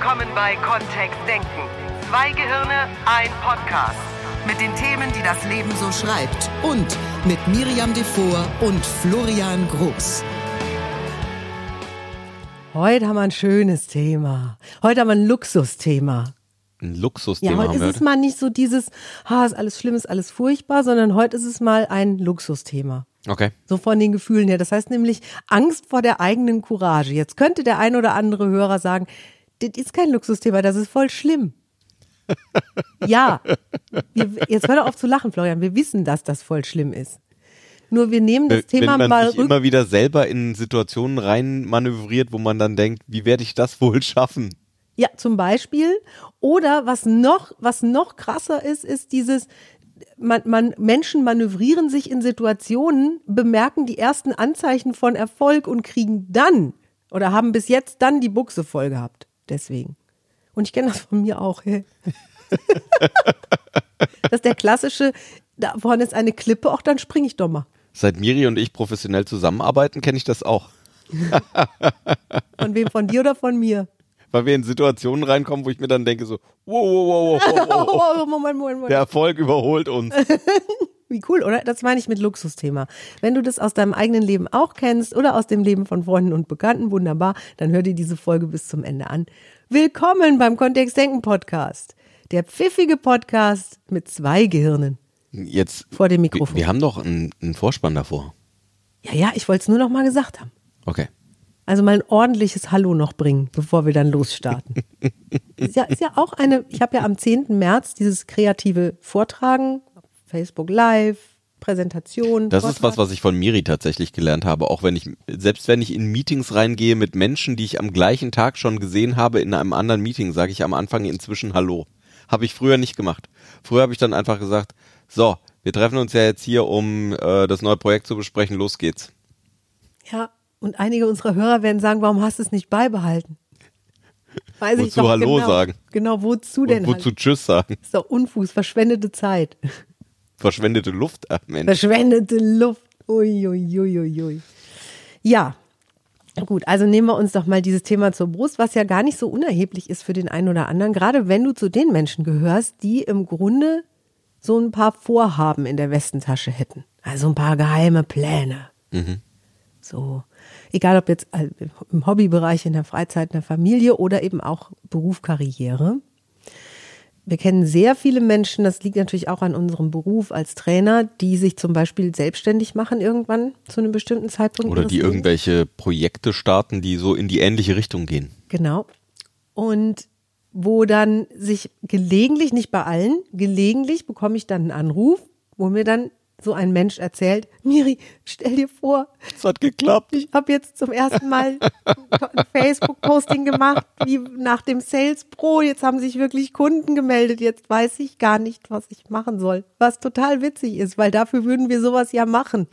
willkommen bei Kontext Denken. Zwei Gehirne, ein Podcast. Mit den Themen, die das Leben so schreibt. Und mit Miriam Devor und Florian Groß. Heute haben wir ein schönes Thema. Heute haben wir ein Luxusthema. Ein Luxusthema Ja, heute haben ist es mal nicht so dieses, ha, ist alles schlimm, ist alles furchtbar, sondern heute ist es mal ein Luxusthema. Okay. So von den Gefühlen her. Das heißt nämlich Angst vor der eigenen Courage. Jetzt könnte der ein oder andere Hörer sagen, das ist kein Luxusthema, das ist voll schlimm. ja, wir, jetzt hör doch auf zu lachen, Florian. Wir wissen, dass das voll schlimm ist. Nur wir nehmen das Thema Wenn man mal sich rück. immer wieder selber in Situationen rein manövriert, wo man dann denkt, wie werde ich das wohl schaffen? Ja, zum Beispiel. Oder was noch, was noch krasser ist, ist dieses, man, man, Menschen manövrieren sich in Situationen, bemerken die ersten Anzeichen von Erfolg und kriegen dann oder haben bis jetzt dann die Buchse voll gehabt. Deswegen. Und ich kenne das von mir auch. Das ist der klassische, da vorne ist eine Klippe, auch dann springe ich doch mal. Seit Miri und ich professionell zusammenarbeiten, kenne ich das auch. Von wem, von dir oder von mir? Weil wir in Situationen reinkommen, wo ich mir dann denke so, wow, wow, wow, wow, wow, wow. Oh, Moment, Moment, Moment. der Erfolg überholt uns. Wie cool, oder? Das meine ich mit Luxusthema. Wenn du das aus deinem eigenen Leben auch kennst oder aus dem Leben von Freunden und Bekannten, wunderbar, dann hör dir diese Folge bis zum Ende an. Willkommen beim Kontext Denken Podcast. Der pfiffige Podcast mit zwei Gehirnen Jetzt, vor dem wir, Mikrofon. wir haben doch einen, einen Vorspann davor. Ja, ja, ich wollte es nur noch mal gesagt haben. Okay. Also mal ein ordentliches Hallo noch bringen, bevor wir dann losstarten. ist, ja, ist ja auch eine, ich habe ja am 10. März dieses kreative Vortragen, Facebook Live, Präsentation. Das ist Vortrag. was, was ich von Miri tatsächlich gelernt habe. Auch wenn ich, selbst wenn ich in Meetings reingehe mit Menschen, die ich am gleichen Tag schon gesehen habe in einem anderen Meeting, sage ich am Anfang inzwischen Hallo. Habe ich früher nicht gemacht. Früher habe ich dann einfach gesagt, so, wir treffen uns ja jetzt hier, um äh, das neue Projekt zu besprechen. Los geht's. Ja, und einige unserer Hörer werden sagen, warum hast du es nicht beibehalten? Weiß ich Wozu doch Hallo genau. sagen? Genau, wozu denn? Und wozu halt? Tschüss sagen? ist doch Unfuß, verschwendete Zeit. Verschwendete Luft, ach Mensch. Verschwendete Luft. Ui, ui, ui, ui. Ja, gut, also nehmen wir uns doch mal dieses Thema zur Brust, was ja gar nicht so unerheblich ist für den einen oder anderen, gerade wenn du zu den Menschen gehörst, die im Grunde so ein paar Vorhaben in der Westentasche hätten. Also ein paar geheime Pläne. So, egal ob jetzt äh, im Hobbybereich, in der Freizeit, in der Familie oder eben auch Beruf, Karriere. Wir kennen sehr viele Menschen, das liegt natürlich auch an unserem Beruf als Trainer, die sich zum Beispiel selbstständig machen irgendwann zu einem bestimmten Zeitpunkt. Oder die Lebens. irgendwelche Projekte starten, die so in die ähnliche Richtung gehen. Genau. Und wo dann sich gelegentlich, nicht bei allen, gelegentlich bekomme ich dann einen Anruf, wo mir dann so ein Mensch erzählt, Miri, stell dir vor, Es hat geklappt. ich habe jetzt zum ersten Mal ein Facebook-Posting gemacht, wie nach dem Sales Pro. Jetzt haben sich wirklich Kunden gemeldet. Jetzt weiß ich gar nicht, was ich machen soll. Was total witzig ist, weil dafür würden wir sowas ja machen.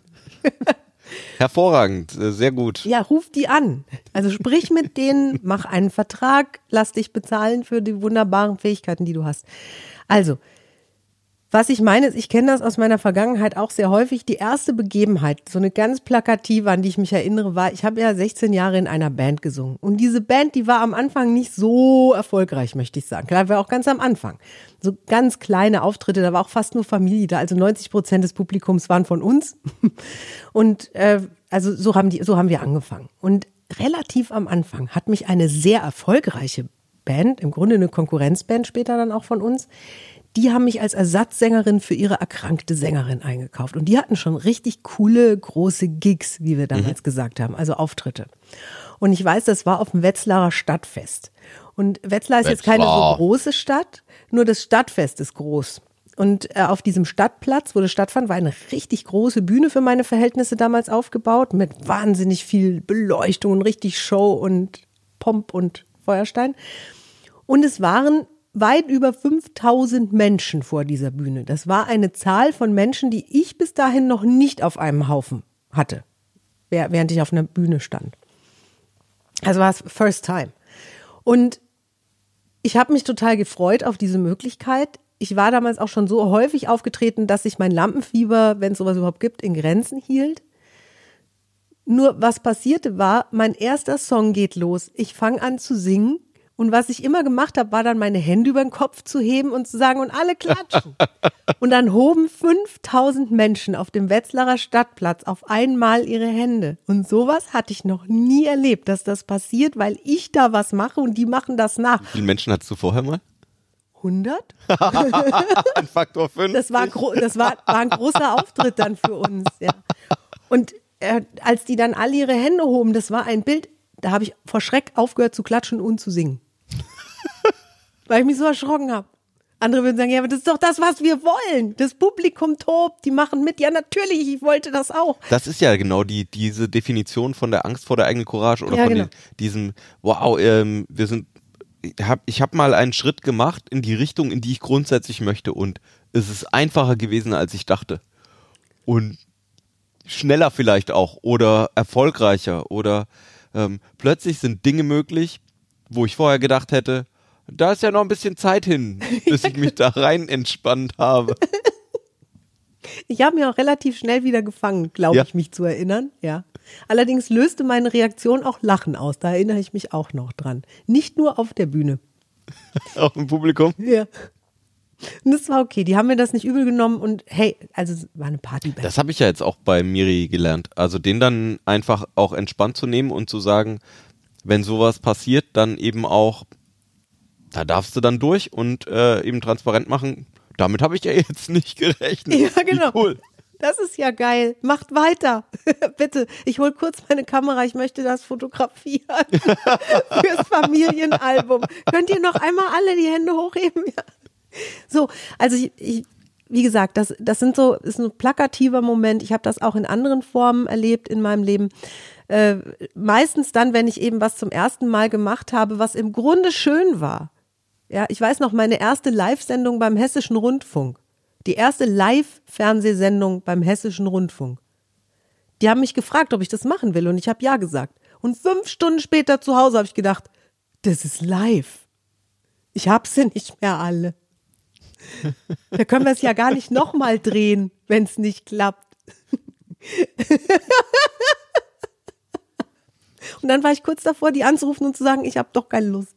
Hervorragend, äh, sehr gut. Ja, ruf die an. Also sprich mit denen, mach einen Vertrag, lass dich bezahlen für die wunderbaren Fähigkeiten, die du hast. Also, was ich meine, ist, ich kenne das aus meiner Vergangenheit auch sehr häufig. Die erste Begebenheit, so eine ganz plakative, an die ich mich erinnere, war, ich habe ja 16 Jahre in einer Band gesungen. Und diese Band, die war am Anfang nicht so erfolgreich, möchte ich sagen. Klar, war auch ganz am Anfang. So ganz kleine Auftritte, da war auch fast nur Familie da. Also 90 Prozent des Publikums waren von uns. Und äh, also so haben, die, so haben wir angefangen. Und relativ am Anfang hat mich eine sehr erfolgreiche Band, im Grunde eine Konkurrenzband später dann auch von uns, die haben mich als Ersatzsängerin für ihre erkrankte Sängerin eingekauft. Und die hatten schon richtig coole, große Gigs, wie wir damals gesagt haben, also Auftritte. Und ich weiß, das war auf dem Wetzlarer Stadtfest. Und Wetzlar ist jetzt keine so große Stadt, nur das Stadtfest ist groß. Und äh, auf diesem Stadtplatz, wo das stattfand, war eine richtig große Bühne für meine Verhältnisse damals aufgebaut, mit wahnsinnig viel Beleuchtung und richtig Show und Pomp und Feuerstein. Und es waren weit über 5000 Menschen vor dieser Bühne. Das war eine Zahl von Menschen, die ich bis dahin noch nicht auf einem Haufen hatte, während ich auf einer Bühne stand. Also war es first time. Und ich habe mich total gefreut auf diese Möglichkeit. Ich war damals auch schon so häufig aufgetreten, dass sich mein Lampenfieber, wenn es sowas überhaupt gibt, in Grenzen hielt. Nur was passierte war, mein erster Song geht los. Ich fange an zu singen Und was ich immer gemacht habe, war dann meine Hände über den Kopf zu heben und zu sagen, und alle klatschen. und dann hoben 5000 Menschen auf dem Wetzlarer Stadtplatz auf einmal ihre Hände. Und sowas hatte ich noch nie erlebt, dass das passiert, weil ich da was mache und die machen das nach. Wie viele Menschen hattest du vorher mal? 100? Ein Faktor 5. Das war, das war, war ein großer Auftritt dann für uns. Ja. Und äh, als die dann alle ihre Hände hoben, das war ein Bild, da habe ich vor Schreck aufgehört zu klatschen und zu singen. Weil ich mich so erschrocken habe. Andere würden sagen, ja, aber das ist doch das, was wir wollen. Das Publikum tobt, die machen mit. Ja, natürlich, ich wollte das auch. Das ist ja genau die, diese Definition von der Angst vor der eigenen Courage oder Ja, von genau. den, diesem, wow, ähm, wir sind, ich habe ich hab mal einen Schritt gemacht in die Richtung, in die ich grundsätzlich möchte und es ist einfacher gewesen, als ich dachte. Und schneller vielleicht auch oder erfolgreicher oder ähm, plötzlich sind Dinge möglich, wo ich vorher gedacht hätte, da ist ja noch ein bisschen Zeit hin, bis ich mich da rein entspannt habe. Ich habe mich auch relativ schnell wieder gefangen, glaube Ja. ich, mich zu erinnern. Ja. Allerdings löste meine Reaktion auch Lachen aus. Da erinnere ich mich auch noch dran. Nicht nur auf der Bühne. Auch im Publikum. Ja. Und das war okay. Die haben mir das nicht übel genommen und hey, also es war eine Partyband. Das habe ich ja jetzt auch bei Miri gelernt. Also den dann einfach auch entspannt zu nehmen und zu sagen, wenn sowas passiert, dann eben auch, da darfst du dann durch und äh, eben transparent machen. Damit habe ich ja jetzt nicht gerechnet. Ja, genau. Cool. Das ist ja geil. Macht weiter. Bitte. Ich hol kurz meine Kamera. Ich möchte das fotografieren. Fürs Familienalbum. Könnt ihr noch einmal alle die Hände hochheben? Ja. So, also ich, ich wie gesagt, das, das sind so, ist ein plakativer Moment. Ich habe das auch in anderen Formen erlebt in meinem Leben. Äh, meistens dann, wenn ich eben was zum ersten Mal gemacht habe, was im Grunde schön war. Ja, ich weiß noch, meine erste Live-Sendung beim Hessischen Rundfunk. Die erste Live-Fernsehsendung beim Hessischen Rundfunk. Die haben mich gefragt, ob ich das machen will und ich habe ja gesagt. Und fünf Stunden später zu Hause habe ich gedacht, das ist live. Ich hab sie nicht mehr alle. Da können wir es ja gar nicht nochmal drehen, wenn es nicht klappt. Und dann war ich kurz davor, die anzurufen und zu sagen, ich habe doch keine Lust.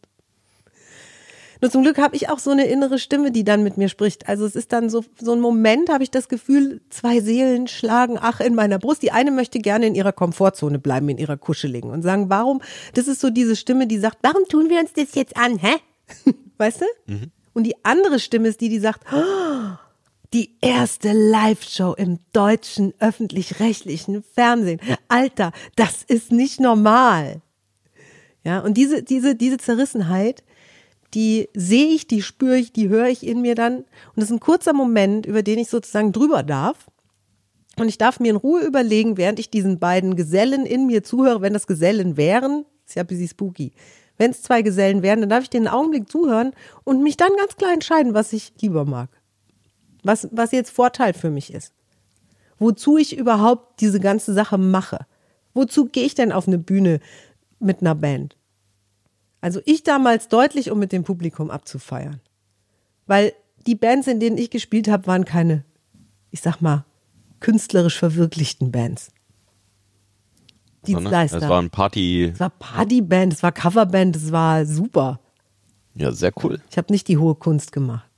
Nur zum Glück habe ich auch so eine innere Stimme, die dann mit mir spricht. Also es ist dann so, so ein Moment, habe ich das Gefühl, zwei Seelen schlagen ach in meiner Brust. Die eine möchte gerne in ihrer Komfortzone bleiben, in ihrer Kuscheligen und sagen, warum, das ist so diese Stimme, die sagt, warum tun wir uns das jetzt an, hä? Weißt du? Und die andere Stimme ist die, die sagt, oh, die erste Live-Show im deutschen öffentlich-rechtlichen Fernsehen. Alter, das ist nicht normal. Ja, und diese, diese, diese Zerrissenheit, die sehe ich, die spüre ich, die höre ich in mir dann. Und das ist ein kurzer Moment, über den ich sozusagen drüber darf. Und ich darf mir in Ruhe überlegen, während ich diesen beiden Gesellen in mir zuhöre, wenn das Gesellen wären, ist ja ein bisschen spooky. Wenn es zwei Gesellen wären, dann darf ich den Augenblick zuhören und mich dann ganz klar entscheiden, was ich lieber mag. Was, was jetzt Vorteil für mich ist. Wozu ich überhaupt diese ganze Sache mache. Wozu gehe ich denn auf eine Bühne mit einer Band? Also ich damals deutlich, um mit dem Publikum abzufeiern. Weil die Bands, in denen ich gespielt habe, waren keine, ich sag mal, künstlerisch verwirklichten Bands. Dienstleister. Das war ein Party. Es war Partyband, es war Coverband, es war super. Ja, sehr cool. Ich habe nicht die hohe Kunst gemacht.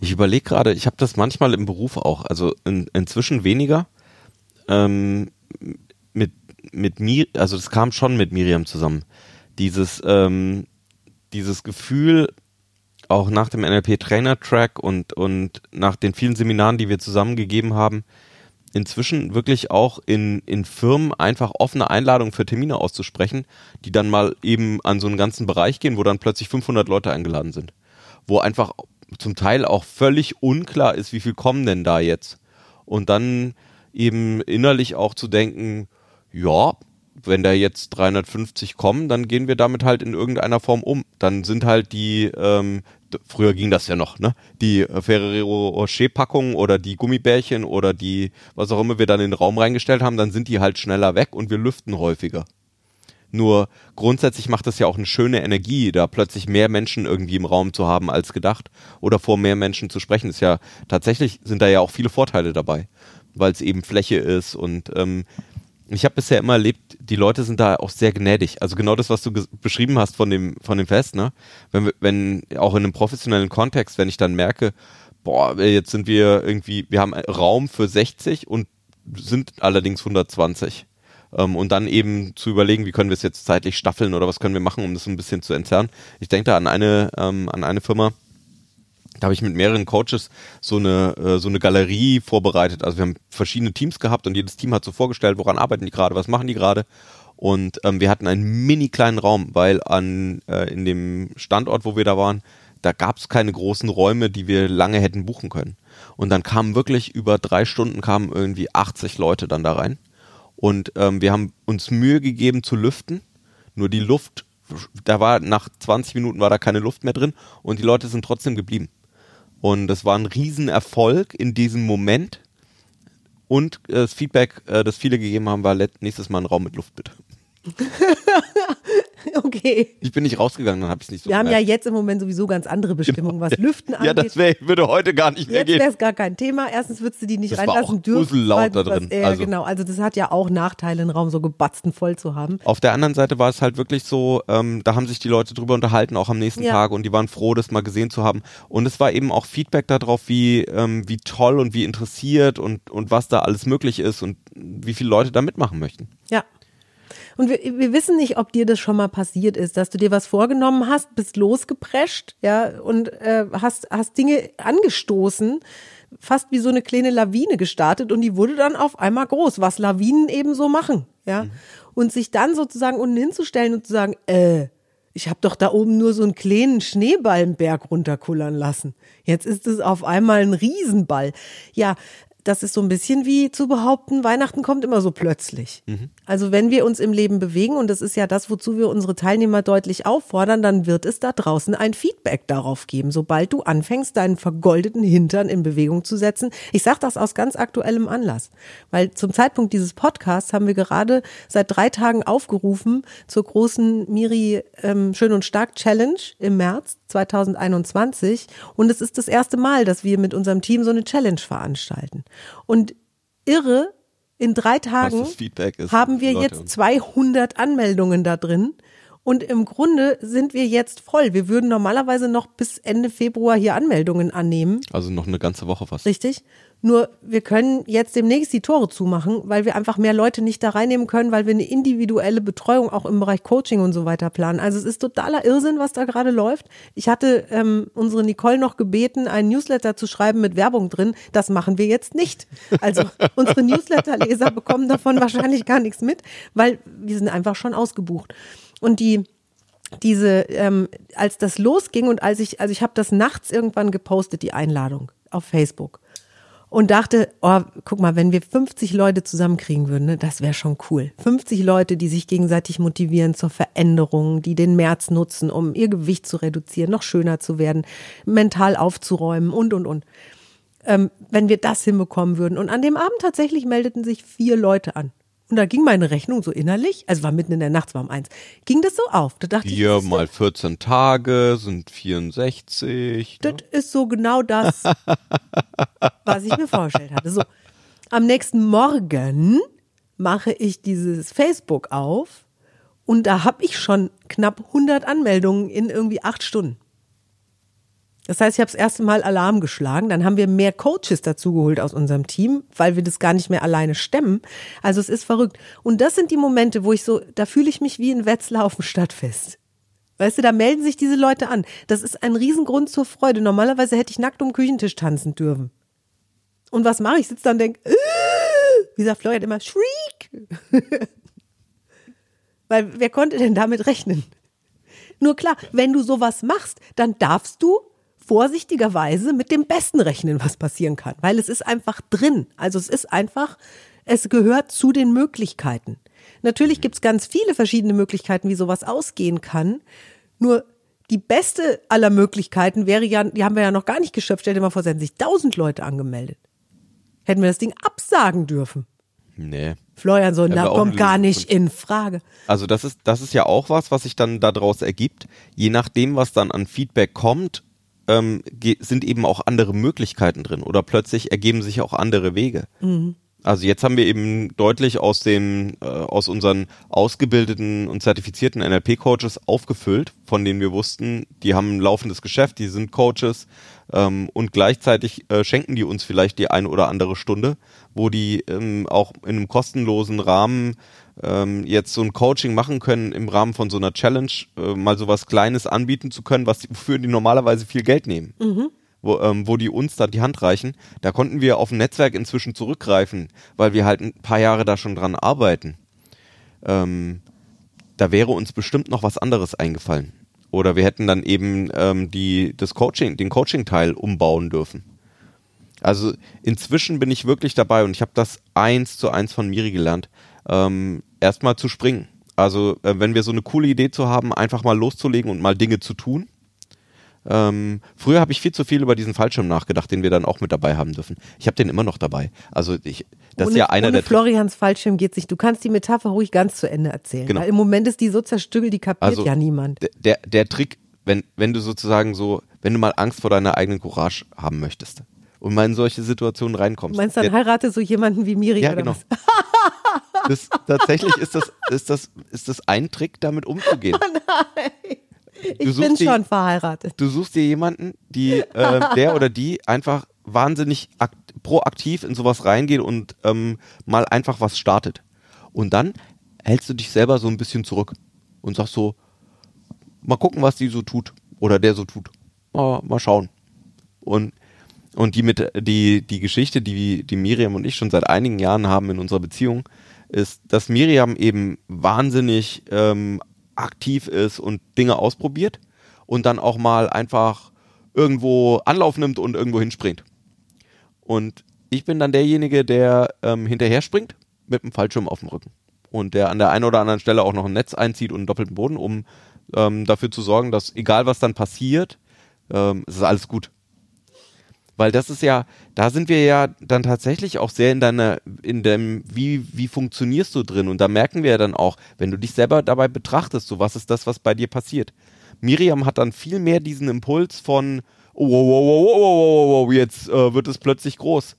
Ich überlege gerade, ich habe das manchmal im Beruf auch, also in, inzwischen weniger. Ähm, mit mit mir, also das kam schon mit Miriam zusammen. Dieses ähm, dieses Gefühl auch nach dem NLP Trainer Track und und nach den vielen Seminaren, die wir zusammen gegeben haben, inzwischen wirklich auch in, in Firmen einfach offene Einladungen für Termine auszusprechen, die dann mal eben an so einen ganzen Bereich gehen, wo dann plötzlich 500 Leute eingeladen sind. Wo einfach zum Teil auch völlig unklar ist, wie viel kommen denn da jetzt. Und dann eben innerlich auch zu denken, ja, wenn da jetzt 350 kommen, dann gehen wir damit halt in irgendeiner Form um. Dann sind halt die, ähm, früher ging das ja noch, ne? Die äh, Ferrero Rocher Packungen oder die Gummibärchen oder die, was auch immer wir dann in den Raum reingestellt haben, dann sind die halt schneller weg und wir lüften häufiger. Nur grundsätzlich macht es ja auch eine schöne Energie, da plötzlich mehr Menschen irgendwie im Raum zu haben als gedacht oder vor mehr Menschen zu sprechen. Ist ja tatsächlich sind da ja auch viele Vorteile dabei, weil es eben Fläche ist und ähm, ich habe bisher immer erlebt, die Leute sind da auch sehr gnädig. Also genau das, was du beschrieben hast von dem, von dem Fest, ne? Wenn, wenn auch in einem professionellen Kontext, wenn ich dann merke, boah, jetzt sind wir irgendwie, wir haben Raum für 60 und sind allerdings 120. Ähm, und dann eben zu überlegen, wie können wir es jetzt zeitlich staffeln oder was können wir machen, um das ein bisschen zu entzerren. Ich denke da an eine, ähm, an eine Firma, da habe ich mit mehreren Coaches so eine, äh, so eine Galerie vorbereitet. Also wir haben verschiedene Teams gehabt und jedes Team hat so vorgestellt, woran arbeiten die gerade, was machen die gerade. Und ähm, wir hatten einen mini kleinen Raum, weil an äh, in dem Standort, wo wir da waren, da gab es keine großen Räume, die wir lange hätten buchen können. Und dann kamen wirklich über drei Stunden kamen irgendwie 80 Leute dann da rein. Und ähm, wir haben uns Mühe gegeben zu lüften. Nur die Luft, da war nach 20 Minuten war da keine Luft mehr drin und die Leute sind trotzdem geblieben. Und das war ein Riesenerfolg in diesem Moment. Und äh, das Feedback, äh, das viele gegeben haben, war nächstes Mal ein Raum mit Luft bitte. okay. Ich bin nicht rausgegangen, dann habe ich es nicht so Wir haben ja jetzt im Moment sowieso ganz andere Bestimmungen, was Lüften Ja, angeht. das wär, würde heute gar nicht mehr Jetzt gehen. wäre es gar kein Thema. Erstens würdest du die nicht Das war reinlassen auch dürfen. usellaut da drin. Ja, Also- genau. Also das hat ja auch Nachteile, einen Raum so gebatzten voll zu haben. Auf der anderen Seite war es halt wirklich so, ähm, da haben sich die Leute drüber unterhalten, auch am nächsten Ja. Tag und die waren froh, das mal gesehen zu haben. Und es war eben auch Feedback darauf, wie, ähm, wie toll und wie interessiert und, und was da alles möglich ist und wie viele Leute da mitmachen möchten. Ja. Und wir, wir wissen nicht, ob dir das schon mal passiert ist, dass du dir was vorgenommen hast, bist losgeprescht, ja, und äh, hast, hast Dinge angestoßen, fast wie so eine kleine Lawine gestartet und die wurde dann auf einmal groß, was Lawinen eben so machen, ja. Und sich dann sozusagen unten hinzustellen und zu sagen, äh, ich habe doch da oben nur so einen kleinen Schneeballenberg runterkullern lassen. Jetzt ist es auf einmal ein Riesenball. Ja, das ist so ein bisschen wie zu behaupten, Weihnachten kommt immer so plötzlich. Also wenn wir uns im Leben bewegen, und das ist ja das, wozu wir unsere Teilnehmer deutlich auffordern, dann wird es da draußen ein Feedback darauf geben, sobald du anfängst, deinen vergoldeten Hintern in Bewegung zu setzen. Ich sage das aus ganz aktuellem Anlass, weil zum Zeitpunkt dieses Podcasts haben wir gerade seit drei Tagen aufgerufen zur großen Miri ähm, Schön und Stark Challenge im März 2021 und es ist das erste Mal, dass wir mit unserem Team so eine Challenge veranstalten. Und irre, in drei Tagen haben wir jetzt und- 200 Anmeldungen da drin. Und im Grunde sind wir jetzt voll. Wir würden normalerweise noch bis Ende Februar hier Anmeldungen annehmen. Also noch eine ganze Woche fast. Richtig. Nur wir können jetzt demnächst die Tore zumachen, weil wir einfach mehr Leute nicht da reinnehmen können, weil wir eine individuelle Betreuung auch im Bereich Coaching und so weiter planen. Also es ist totaler Irrsinn, was da gerade läuft. Ich hatte ähm, unsere Nicole noch gebeten, einen Newsletter zu schreiben mit Werbung drin. Das machen wir jetzt nicht. Also unsere Newsletter-Leser bekommen davon wahrscheinlich gar nichts mit, weil wir sind einfach schon ausgebucht. Und die diese, ähm, als das losging und als ich, also ich habe das nachts irgendwann gepostet, die Einladung auf Facebook. Und dachte, oh, guck mal, wenn wir 50 Leute zusammenkriegen würden, ne, das wäre schon cool. 50 Leute, die sich gegenseitig motivieren zur Veränderung, die den März nutzen, um ihr Gewicht zu reduzieren, noch schöner zu werden, mental aufzuräumen und, und, und. Ähm, wenn wir das hinbekommen würden. Und an dem Abend tatsächlich meldeten sich vier Leute an. Und da ging meine Rechnung so innerlich, also war mitten in der Nacht, es war um eins, ging das so auf. Da dachte ich, das ist mal 14 Tage sind 64. Das Ne? ist so genau das, was ich mir vorgestellt hatte. So, am nächsten Morgen mache ich dieses Facebook auf und da habe ich schon knapp 100 Anmeldungen in irgendwie acht Stunden. Das heißt, ich habe das erste Mal Alarm geschlagen. Dann haben wir mehr Coaches dazugeholt aus unserem Team, weil wir das gar nicht mehr alleine stemmen. Also es ist verrückt. Und das sind die Momente, wo ich so, da fühle ich mich wie in Wetzlar auf dem Stadtfest. Weißt du, da melden sich diese Leute an. Das ist ein Riesengrund zur Freude. Normalerweise hätte ich nackt um den Küchentisch tanzen dürfen. Und was mache ich? Sitze da und denke, äh, wie sagt Florian immer, Shriek. Weil wer konnte denn damit rechnen? Nur klar, wenn du sowas machst, dann darfst du vorsichtigerweise mit dem Besten rechnen, was passieren kann. Weil es ist einfach drin. Also es ist einfach, es gehört zu den Möglichkeiten. Natürlich gibt es ganz viele verschiedene Möglichkeiten, wie sowas ausgehen kann. Nur die beste aller Möglichkeiten wäre ja, die haben wir ja noch gar nicht geschöpft. Stell dir mal vor, es hätten sich tausend Leute angemeldet. Hätten wir das Ding absagen dürfen. Nee. Florian so, na, kommt gar nicht in Frage. Also das ist, das ist ja auch was, was sich dann daraus ergibt. Je nachdem, was dann an Feedback kommt, ähm, sind eben auch andere Möglichkeiten drin oder plötzlich ergeben sich auch andere Wege. Mhm. Also jetzt haben wir eben deutlich aus dem, äh, aus unseren ausgebildeten und zertifizierten NLP-Coaches aufgefüllt, von denen wir wussten, die haben ein laufendes Geschäft, die sind Coaches ähm, und gleichzeitig äh, schenken die uns vielleicht die eine oder andere Stunde, wo die ähm, auch in einem kostenlosen Rahmen ähm, jetzt so ein Coaching machen können im Rahmen von so einer Challenge, äh, mal so was Kleines anbieten zu können, was wofür die normalerweise viel Geld nehmen. Wo, ähm, wo die uns da die Hand reichen, da konnten wir auf ein Netzwerk inzwischen zurückgreifen, weil wir halt ein paar Jahre da schon dran arbeiten. Ähm, da wäre uns bestimmt noch was anderes eingefallen. Oder wir hätten dann eben ähm, die, das Coaching, den Coaching-Teil umbauen dürfen. Also inzwischen bin ich wirklich dabei und ich habe das eins zu eins von Miri gelernt, ähm, erstmal zu springen. Also äh, wenn wir so eine coole Idee zu haben, einfach mal loszulegen und mal Dinge zu tun. Ähm, früher habe ich viel zu viel über diesen Fallschirm nachgedacht, den wir dann auch mit dabei haben dürfen. Ich habe den immer noch dabei. Also ich, das ohne, ist ja einer der Florians Fallschirm geht's nicht. Du kannst die Metapher ruhig ganz zu Ende erzählen. Genau. Weil im Moment ist die so zerstückelt, die kapiert Also, ja niemand. der, der, Trick, wenn, wenn du sozusagen so, wenn du mal Angst vor deiner eigenen Courage haben möchtest und mal in solche Situationen Du reinkommst. meinst, dann der, heirate so jemanden wie Miri ja, oder genau. was? Das, tatsächlich ist das, ist, das, ist das ein Trick, damit umzugehen. Ich suchst bin die- schon verheiratet. Du suchst dir jemanden, die, äh, der oder die einfach wahnsinnig akt proaktiv in sowas reingeht und ähm, mal einfach was startet. Und dann hältst du dich selber so ein bisschen zurück und sagst so, mal gucken, was die so tut oder der so tut. Mal, mal schauen. Und, und die mit, die, die Geschichte, die, die Miriam und ich schon seit einigen Jahren haben in unserer Beziehung, ist, dass Miriam eben wahnsinnig ähm, aktiv ist und Dinge ausprobiert und dann auch mal einfach irgendwo Anlauf nimmt und irgendwo hinspringt. Und ich bin dann derjenige, der ähm, hinterher springt mit dem Fallschirm auf dem Rücken. Und der an der einen oder anderen Stelle auch noch ein Netz einzieht und einen doppelten Boden, um ähm, dafür zu sorgen, dass egal was dann passiert, ähm, es ist alles gut. Weil das ist ja, da sind wir ja dann tatsächlich auch sehr in deiner, in dem, wie, wie funktionierst du drin? Und da merken wir ja dann auch, wenn du dich selber dabei betrachtest, so was ist das, was bei dir passiert. Miriam hat dann viel mehr diesen Impuls von, oh, wow, wow, wow, wow, wow, wow, jetzt äh, wird es plötzlich groß.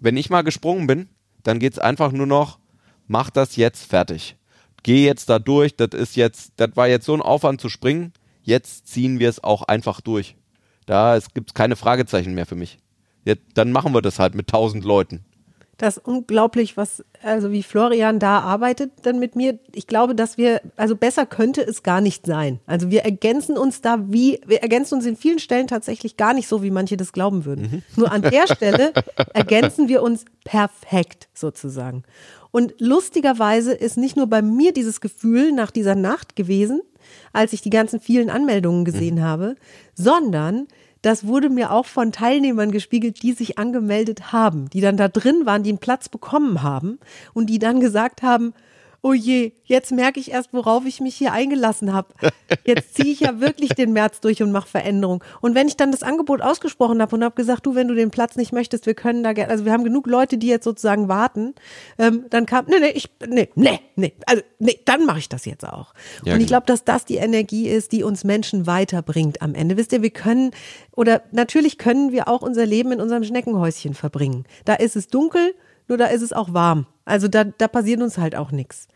Wenn ich mal gesprungen bin, dann geht's einfach nur noch, mach das jetzt fertig. Geh jetzt da durch, das ist jetzt, das war jetzt so ein Aufwand zu springen, jetzt ziehen wir es auch einfach durch. Da es gibt keine Fragezeichen mehr für mich. Jetzt, dann machen wir das halt mit tausend Leuten. Das ist unglaublich, was, also wie Florian da arbeitet dann mit mir. Ich glaube, dass wir, also besser könnte es gar nicht sein. Also wir ergänzen uns da wie, wir ergänzen uns in vielen Stellen tatsächlich gar nicht so, wie manche das glauben würden. Nur an der Stelle ergänzen wir uns perfekt sozusagen. Und lustigerweise ist nicht nur bei mir dieses Gefühl nach dieser Nacht gewesen, als ich die ganzen vielen Anmeldungen gesehen habe, sondern das wurde mir auch von Teilnehmern gespiegelt, die sich angemeldet haben, die dann da drin waren, die einen Platz bekommen haben und die dann gesagt haben, oh je, jetzt merke ich erst, worauf ich mich hier eingelassen habe. Jetzt ziehe ich ja wirklich den März durch und mache Veränderung. Und wenn ich dann das Angebot ausgesprochen habe und habe gesagt, du, wenn du den Platz nicht möchtest, wir können da gerne, also wir haben genug Leute, die jetzt sozusagen warten, ähm, dann kam, nee, nee, ich, nee, nee, nee, also nee, dann mache ich das jetzt auch. Ja, und ich genau. glaube, dass das die Energie ist, die uns Menschen weiterbringt am Ende. Wisst ihr, wir können, oder natürlich können wir auch unser Leben in unserem Schneckenhäuschen verbringen. Da ist es dunkel, nur da ist es auch warm. Also da, da passiert uns halt auch nichts.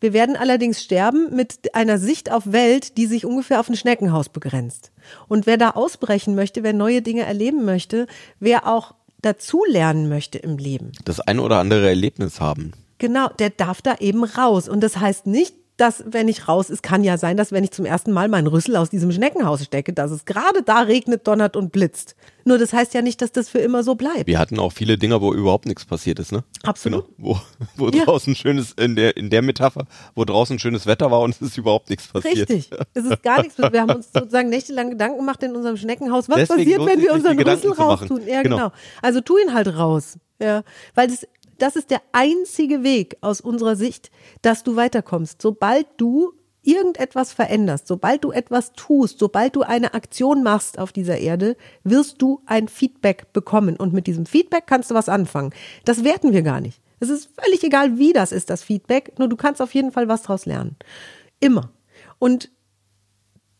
Wir werden allerdings sterben mit einer Sicht auf Welt, die sich ungefähr auf ein Schneckenhaus begrenzt. Und wer da ausbrechen möchte, wer neue Dinge erleben möchte, wer auch dazulernen möchte im Leben, Das ein oder andere Erlebnis haben. Genau, der darf da eben raus. Und das heißt nicht, dass wenn ich raus, es kann ja sein, dass wenn ich zum ersten Mal meinen Rüssel aus diesem Schneckenhaus stecke, dass es gerade da regnet, donnert und blitzt. Nur das heißt ja nicht, dass das für immer so bleibt. Wir hatten auch viele Dinge, wo überhaupt nichts passiert ist, ne? Absolut. Genau. Wo, wo Ja. draußen schönes, in der, in der Metapher, wo draußen schönes Wetter war und es ist überhaupt nichts passiert. Richtig. Es ist gar nichts. Wir haben uns sozusagen nächtelang Gedanken gemacht in unserem Schneckenhaus. Was Deswegen passiert, wenn wir unseren Rüssel raustun? Ja, Genau. genau. Also tu ihn halt raus. Ja. Weil das, das ist der einzige Weg aus unserer Sicht, dass du weiterkommst. Sobald du irgendetwas veränderst, sobald du etwas tust, sobald du eine Aktion machst auf dieser Erde, wirst du ein Feedback bekommen. Und mit diesem Feedback kannst du was anfangen. Das werten wir gar nicht. Es ist völlig egal, wie das ist, das Feedback. Nur du kannst auf jeden Fall was draus lernen. Immer. Und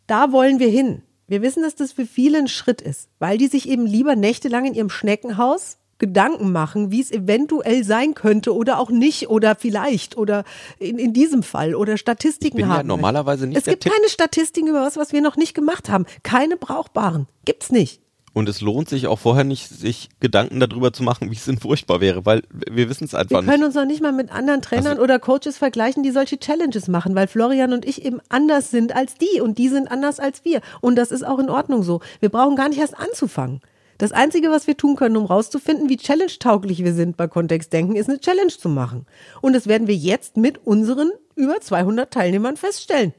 da wollen wir hin. Wir wissen, dass das für viele ein Schritt ist, weil die sich eben lieber nächtelang in ihrem Schneckenhaus Gedanken machen, wie es eventuell sein könnte oder auch nicht oder vielleicht oder in, in diesem Fall oder Statistiken Ich bin ja haben. normalerweise nicht Es gibt Tipp- keine Statistiken über was, was wir noch nicht gemacht haben. Keine brauchbaren. Gibt's nicht. Und es lohnt sich auch vorher nicht, sich Gedanken darüber zu machen, wie es denn furchtbar wäre, weil wir wissen es Wir einfach können nicht. uns noch nicht mal mit anderen Trainern Also- oder Coaches vergleichen, die solche Challenges machen, weil Florian und ich eben anders sind als die und die sind anders als wir. Und das ist auch in Ordnung so. Wir brauchen gar nicht erst anzufangen. Das Einzige, was wir tun können, um rauszufinden, wie challenge-tauglich wir sind bei Kontextdenken, ist eine Challenge zu machen. Und das werden wir jetzt mit unseren über 200 Teilnehmern feststellen.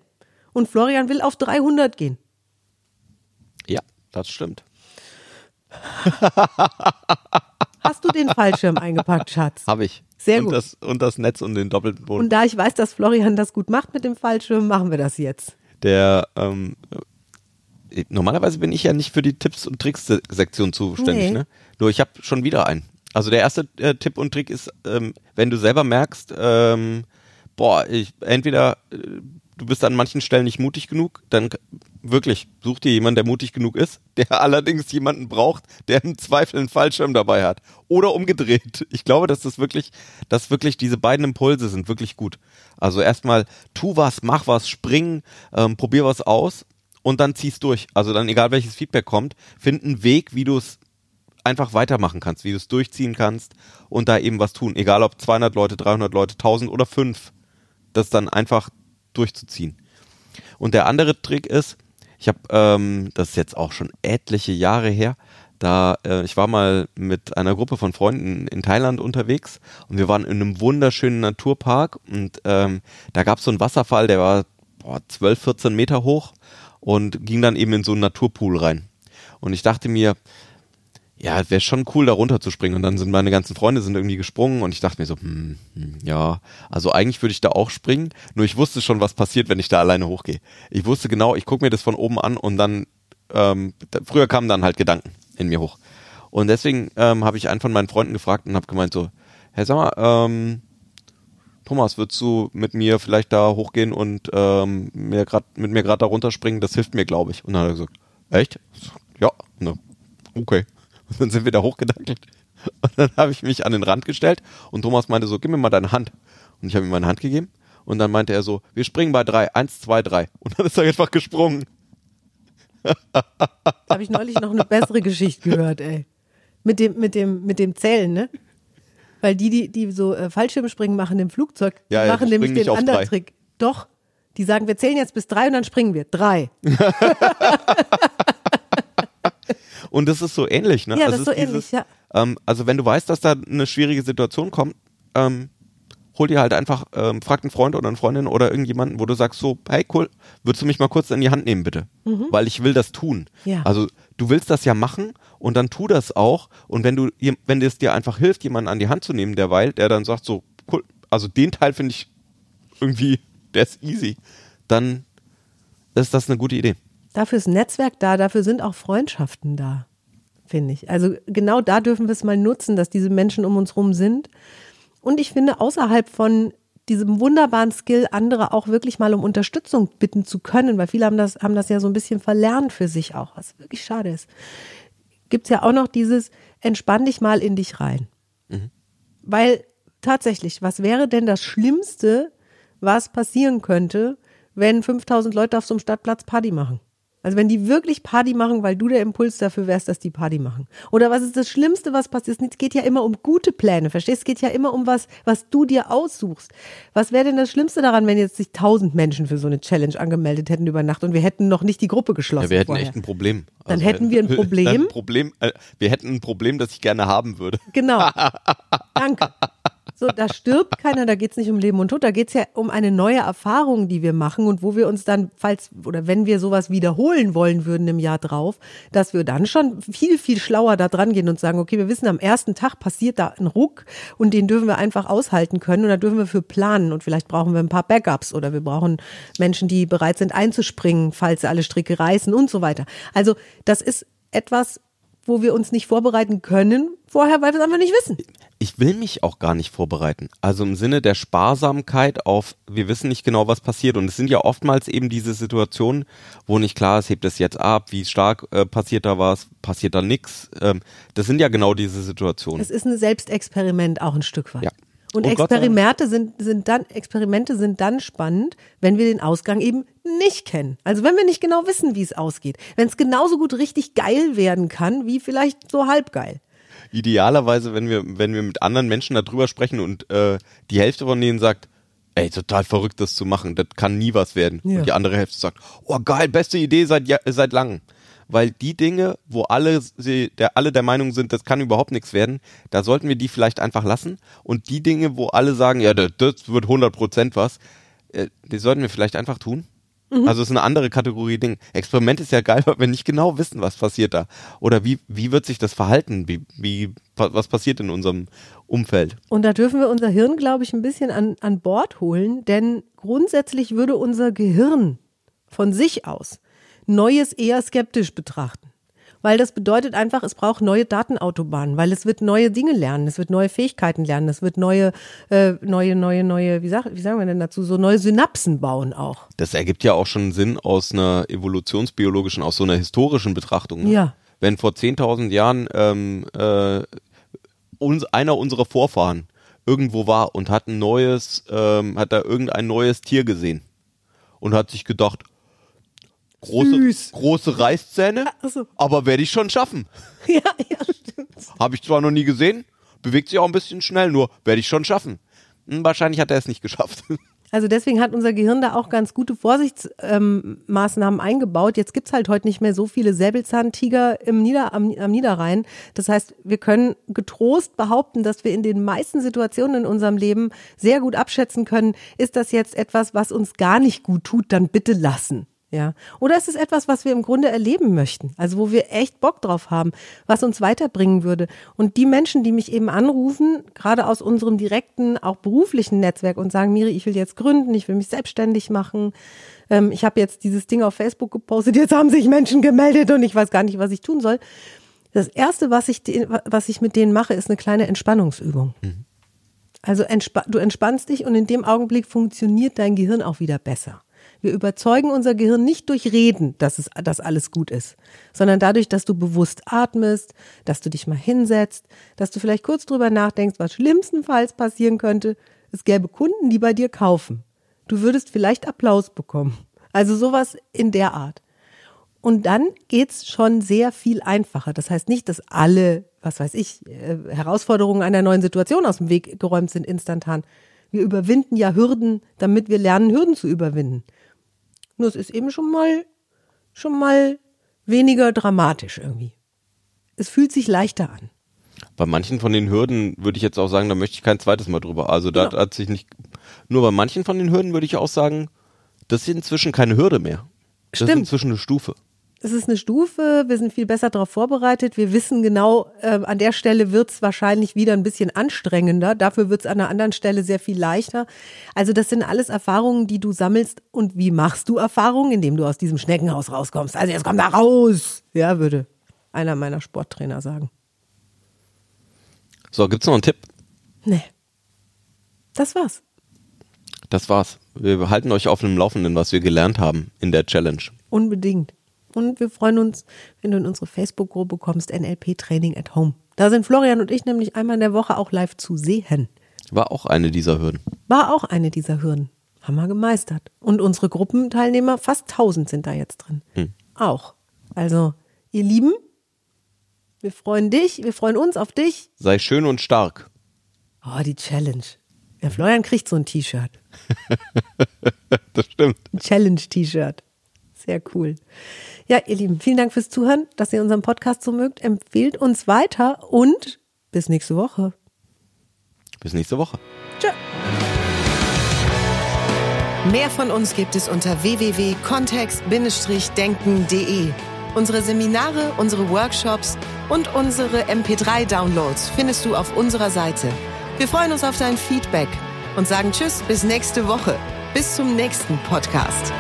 Und Florian will auf 300 gehen. Ja, das stimmt. Hast du den Fallschirm eingepackt, Schatz? Habe ich. Sehr und gut. Das, und das Netz und den doppelten Boden. Und da ich weiß, dass Florian das gut macht mit dem Fallschirm, machen wir das jetzt. Der, ähm, äh, normalerweise bin ich ja nicht für die Tipps und Tricks Se- Sektion zuständig, Nee. ne? Nur ich habe schon wieder einen. Also der erste äh, Tipp und Trick ist, ähm, wenn du selber merkst, ähm, boah, ich entweder äh, du bist an manchen Stellen nicht mutig genug, dann wirklich such dir jemanden, der mutig genug ist, der allerdings jemanden braucht, der im Zweifel einen Fallschirm dabei hat. Oder umgedreht. Ich glaube, dass das wirklich, dass wirklich diese beiden Impulse sind wirklich gut. Also erstmal tu was, mach was, spring, ähm, probier was aus und dann zieh's durch. Also dann egal welches Feedback kommt, find einen Weg, wie du es einfach weitermachen kannst, wie du es durchziehen kannst und da eben was tun. Egal ob 200 Leute, 300 Leute, 1000 oder 5. Das dann einfach durchzuziehen. Und der andere Trick ist, ich habe, ähm, das ist jetzt auch schon etliche Jahre her, da äh, ich war mal mit einer Gruppe von Freunden in Thailand unterwegs und wir waren in einem wunderschönen Naturpark und ähm, da gab es so einen Wasserfall, der war boah, 12, 14 Meter hoch und ging dann eben in so einen Naturpool rein. Und ich dachte mir, ja, wäre schon cool, da runterzuspringen. Und dann sind meine ganzen Freunde sind irgendwie gesprungen und ich dachte mir so, hm, hm, ja, also eigentlich würde ich da auch springen, nur ich wusste schon, was passiert, wenn ich da alleine hochgehe. Ich wusste genau, ich gucke mir das von oben an und dann, ähm, da, früher kamen dann halt Gedanken in mir hoch. Und deswegen ähm, habe ich einen von meinen Freunden gefragt und habe gemeint so, sag mal, ähm, Thomas, würdest du mit mir vielleicht da hochgehen und ähm, mir grad, mit mir gerade da runterspringen? Das hilft mir, glaube ich. Und dann hat er gesagt, echt? Ja, ne, okay. Und dann sind wir da hochgedackelt. Und dann habe ich mich an den Rand gestellt und Thomas meinte so, gib mir mal deine Hand. Und ich habe ihm meine Hand gegeben und dann meinte er so, wir springen bei drei, eins, zwei, drei. Und dann ist er einfach gesprungen. Habe ich neulich noch eine bessere Geschichte gehört, ey. Mit dem, mit dem, mit dem Zählen, ne? Weil die, die, die so äh, Fallschirmspringen machen im Flugzeug, Ja, ja, machen nämlich den anderen drei. Trick. Doch. Die sagen, wir zählen jetzt bis drei und dann springen wir. Drei. Und das ist so ähnlich, ne? Ja, also das ist so es ähnlich, ja. Ähm, also wenn du weißt, dass da eine schwierige Situation kommt, ähm, hol dir halt einfach, ähm, frag einen Freund oder eine Freundin oder irgendjemanden, wo du sagst so, hey cool, würdest du mich mal kurz in die Hand nehmen bitte? Weil ich will das tun. Mhm. Ja. Also du willst das ja machen und dann tu das auch. Und wenn du, wenn es dir einfach hilft, jemanden an die Hand zu nehmen, derweil, der dann sagt so, cool, also den Teil finde ich irgendwie, der ist easy, dann ist das eine gute Idee. Dafür ist Netzwerk da, dafür sind auch Freundschaften da, finde ich. Also genau da dürfen wir es mal nutzen, dass diese Menschen um uns rum sind. Und ich finde, außerhalb von diesem wunderbaren Skill, andere auch wirklich mal um Unterstützung bitten zu können, weil viele haben das, haben das ja so ein bisschen verlernt für sich auch, was wirklich schade ist. Gibt es ja auch noch dieses, entspann dich mal in dich rein. Weil tatsächlich, was wäre denn das Schlimmste, was passieren könnte, wenn 5000 Leute auf so einem Stadtplatz Party machen? Also wenn die wirklich Party machen, weil du der Impuls dafür wärst, dass die Party machen. Oder was ist das Schlimmste, was passiert? Es geht ja immer um gute Pläne, verstehst? Es geht ja immer um was, was du dir aussuchst. Was wäre denn das Schlimmste daran, wenn jetzt sich 1000 Menschen für so eine Challenge angemeldet hätten über Nacht und wir hätten noch nicht die Gruppe geschlossen? Ja, wir hätten vorher? echt ein Problem. Dann hätten wir ein Problem. Ein Problem äh, wir hätten ein Problem, das ich gerne haben würde. Genau. Danke. So, da stirbt keiner, da geht's nicht um Leben und Tod, da geht's ja um eine neue Erfahrung, die wir machen und wo wir uns dann, falls oder wenn wir sowas wiederholen wollen würden im Jahr drauf, dass wir dann schon viel, viel schlauer da dran gehen und sagen, okay, wir wissen, am ersten Tag passiert da ein Ruck und den dürfen wir einfach aushalten können und da dürfen wir für planen und vielleicht brauchen wir ein paar Backups oder wir brauchen Menschen, die bereit sind einzuspringen, falls alle Stricke reißen und so weiter. Also das ist etwas, wo wir uns nicht vorbereiten können vorher, weil wir es einfach nicht wissen. Ich will mich auch gar nicht vorbereiten. Also im Sinne der Sparsamkeit auf, wir wissen nicht genau, was passiert. Und es sind ja oftmals eben diese Situationen, wo nicht klar ist, hebt es jetzt ab, wie stark äh, passiert da was, passiert da nichts. Ähm, das sind ja genau diese Situationen. Es ist ein Selbstexperiment auch ein Stück weit. Ja. Und, Und Dank- Experimente sind, sind dann, Experimente sind dann spannend, wenn wir den Ausgang eben nicht kennen. Also wenn wir nicht genau wissen, wie es ausgeht. Wenn es genauso gut richtig geil werden kann, wie vielleicht so halb geil. Idealerweise, wenn wir, wenn wir mit anderen Menschen darüber sprechen und äh, die Hälfte von denen sagt, ey, total verrückt, das zu machen, das kann nie was werden. Ja. Und die andere Hälfte sagt, oh geil, beste Idee seit, seit langem. Weil die Dinge, wo alle, sie, der, alle der Meinung sind, das kann überhaupt nichts werden, da sollten wir die vielleicht einfach lassen. Und die Dinge, wo alle sagen, ja, das, das wird 100% was, äh, die sollten wir vielleicht einfach tun. Also es ist eine andere Kategorie Ding. Experiment ist ja geil, weil wir nicht genau wissen, was passiert da. Oder wie, wie wird sich das verhalten? Wie, wie, wa- was passiert in unserem Umfeld? Und da dürfen wir unser Hirn, glaube ich, ein bisschen an, an Bord holen, denn grundsätzlich würde unser Gehirn von sich aus Neues eher skeptisch betrachten. Weil das bedeutet einfach, es braucht neue Datenautobahnen, weil es wird neue Dinge lernen, es wird neue Fähigkeiten lernen, es wird neue, äh, neue, neue, neue, wie, sag, wie sagen wir denn dazu, so neue Synapsen bauen auch. Das ergibt ja auch schon Sinn aus einer evolutionsbiologischen, aus so einer historischen Betrachtung. Ne? Ja. Wenn vor 10.000 Jahren ähm, äh, uns, einer unserer Vorfahren irgendwo war und hat ein neues, ähm, hat da irgendein neues Tier gesehen und hat sich gedacht, große, Süß. große Reißzähne, Ach so. aber werde ich schon schaffen. Ja, ja, stimmt. Habe ich zwar noch nie gesehen, bewegt sich auch ein bisschen schnell, nur werde ich schon schaffen. Hm, wahrscheinlich hat er es nicht geschafft. Also deswegen hat unser Gehirn da auch ganz gute Vorsichtsmaßnahmen ähm, eingebaut. Jetzt gibt's halt heute nicht mehr so viele Säbelzahntiger im Nieder, am, am Niederrhein. Das heißt, wir können getrost behaupten, dass wir in den meisten Situationen in unserem Leben sehr gut abschätzen können, ist das jetzt etwas, was uns gar nicht gut tut, dann bitte lassen. Ja. Oder ist es etwas, was wir im Grunde erleben möchten? Also wo wir echt Bock drauf haben, was uns weiterbringen würde. Und die Menschen, die mich eben anrufen, gerade aus unserem direkten, auch beruflichen Netzwerk und sagen, Miri, ich will jetzt gründen, ich will mich selbstständig machen. Ähm, ich habe jetzt dieses Ding auf Facebook gepostet, jetzt haben sich Menschen gemeldet und ich weiß gar nicht, was ich tun soll. Das erste, was ich, was ich mit denen mache, ist eine kleine Entspannungsübung. Also entspa du entspannst dich und in dem Augenblick funktioniert dein Gehirn auch wieder besser. Wir überzeugen unser Gehirn nicht durch Reden, dass es, dass alles gut ist, sondern dadurch, dass du bewusst atmest, dass du dich mal hinsetzt, dass du vielleicht kurz drüber nachdenkst, was schlimmstenfalls passieren könnte. Es gäbe Kunden, die bei dir kaufen. Du würdest vielleicht Applaus bekommen. Also sowas in der Art. Und dann geht's schon sehr viel einfacher. Das heißt nicht, dass alle, was weiß ich, äh, Herausforderungen einer neuen Situation aus dem Weg geräumt sind instantan. Wir überwinden ja Hürden, damit wir lernen, Hürden zu überwinden. Nur es ist eben schon mal, schon mal weniger dramatisch irgendwie. Es fühlt sich leichter an. Bei manchen von den Hürden würde ich jetzt auch sagen, da möchte ich kein zweites Mal drüber. Also da Ja. hat sich nicht. Nur bei manchen von den Hürden würde ich auch sagen, das ist inzwischen keine Hürde mehr. Das ist Stimmt. inzwischen eine Stufe. Es ist eine Stufe, wir sind viel besser darauf vorbereitet. Wir wissen genau, äh, an der Stelle wird's wahrscheinlich wieder ein bisschen anstrengender. Dafür wird's an einer anderen Stelle sehr viel leichter. Also das sind alles Erfahrungen, die du sammelst. Und wie machst du Erfahrungen? Indem du aus diesem Schneckenhaus rauskommst. Also jetzt komm da raus! Ja, würde einer meiner Sporttrainer sagen. So, gibt's noch einen Tipp? Nee. Das war's. Das war's. Wir halten euch auf dem Laufenden, was wir gelernt haben in der Challenge. Unbedingt. Und wir freuen uns, wenn du in unsere Facebook-Gruppe kommst, NLP Training at Home. Da sind Florian und ich nämlich einmal in der Woche auch live zu sehen. War auch eine dieser Hürden. War auch eine dieser Hürden. Haben wir gemeistert. Und unsere Gruppenteilnehmer, fast 1000 sind da jetzt drin. Auch. Also, ihr Lieben, wir freuen dich, wir freuen uns auf dich. Sei schön und stark. Oh, die Challenge. Der Florian kriegt so ein T-Shirt. Das stimmt. Ein Challenge-T-Shirt. Sehr cool. Ja, ihr Lieben, vielen Dank fürs Zuhören, dass ihr unseren Podcast so mögt. Empfehlt uns weiter und bis nächste Woche. Bis nächste Woche. Tschö. Mehr von uns gibt es unter www.kontext-denken.de. Unsere Seminare, unsere Workshops und unsere MP3-Downloads findest du auf unserer Seite. Wir freuen uns auf dein Feedback und sagen Tschüss bis nächste Woche. Bis zum nächsten Podcast.